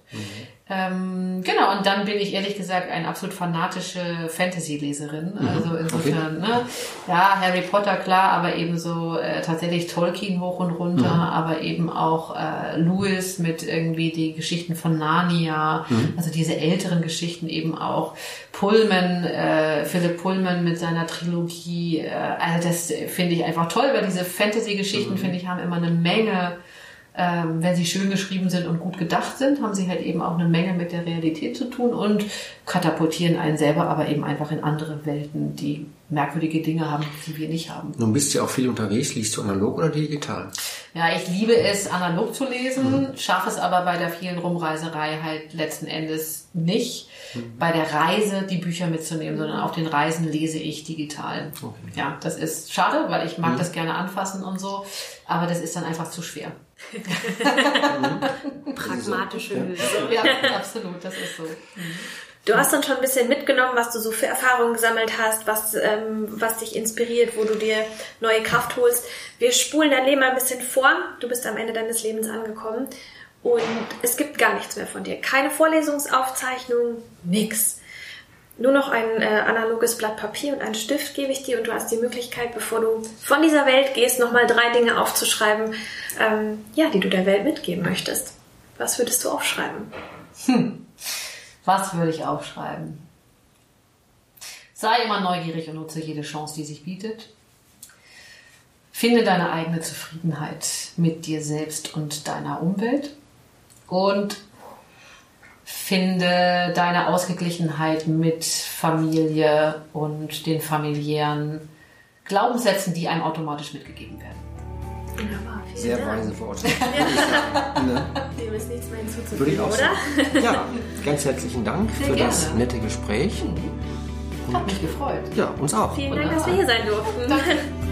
Ähm, genau, und dann bin ich ehrlich gesagt eine absolut fanatische Fantasy-Leserin. Also insofern, ne? Ja, Harry Potter, klar, aber ebenso äh, tatsächlich Tolkien hoch und runter, aber eben auch äh, Lewis mit irgendwie die Geschichten von Narnia, also diese älteren Geschichten eben auch. Pullman, äh, Philipp Pullman mit seiner Trilogie, äh, also das finde ich einfach toll, weil diese Fantasy-Geschichten, finde ich, haben immer eine Menge ähm, wenn sie schön geschrieben sind und gut gedacht sind, haben sie halt eben auch eine Menge mit der Realität zu tun und katapultieren einen selber aber eben einfach in andere Welten, die merkwürdige Dinge haben, die wir nicht haben. Nun bist du ja auch viel unterwegs. Liest du analog oder digital? Ja, ich liebe es, analog zu lesen, schaffe es aber bei der vielen Rumreiserei halt letzten Endes nicht, bei der Reise die Bücher mitzunehmen, sondern auf den Reisen lese ich digital. Ja, das ist schade, weil ich mag das gerne anfassen und so, aber das ist dann einfach zu schwer. Pragmatische Lösung. Ja, absolut, das ist so. Du hast dann schon ein bisschen mitgenommen, was du so für Erfahrungen gesammelt hast, was, ähm, was dich inspiriert, wo du dir neue Kraft holst. Wir spulen dein Leben ein bisschen vor. Du bist am Ende deines Lebens angekommen und es gibt gar nichts mehr von dir. Keine Vorlesungsaufzeichnung, nix. Nur noch ein äh, analoges Blatt Papier und einen Stift gebe ich dir und du hast die Möglichkeit, bevor du von dieser Welt gehst, nochmal drei Dinge aufzuschreiben, ähm, ja, die du der Welt mitgeben möchtest. Was würdest du aufschreiben? Was würde ich aufschreiben? Sei immer neugierig und nutze jede Chance, die sich bietet. Finde deine eigene Zufriedenheit mit dir selbst und deiner Umwelt. Und finde deine Ausgeglichenheit mit Familie und den familiären Glaubenssätzen, die einem automatisch mitgegeben werden. Wunderbar, vielen Sehr Dank. weise Worte. Dem ist nichts mehr hinzuzufügen, Würde ich auch oder? sagen. Ja, ganz herzlichen Dank Sehr für das gerne. nette Gespräch. Hat mich gefreut. Ja, uns auch. Vielen Dank, dass wir hier sein durften. Danke.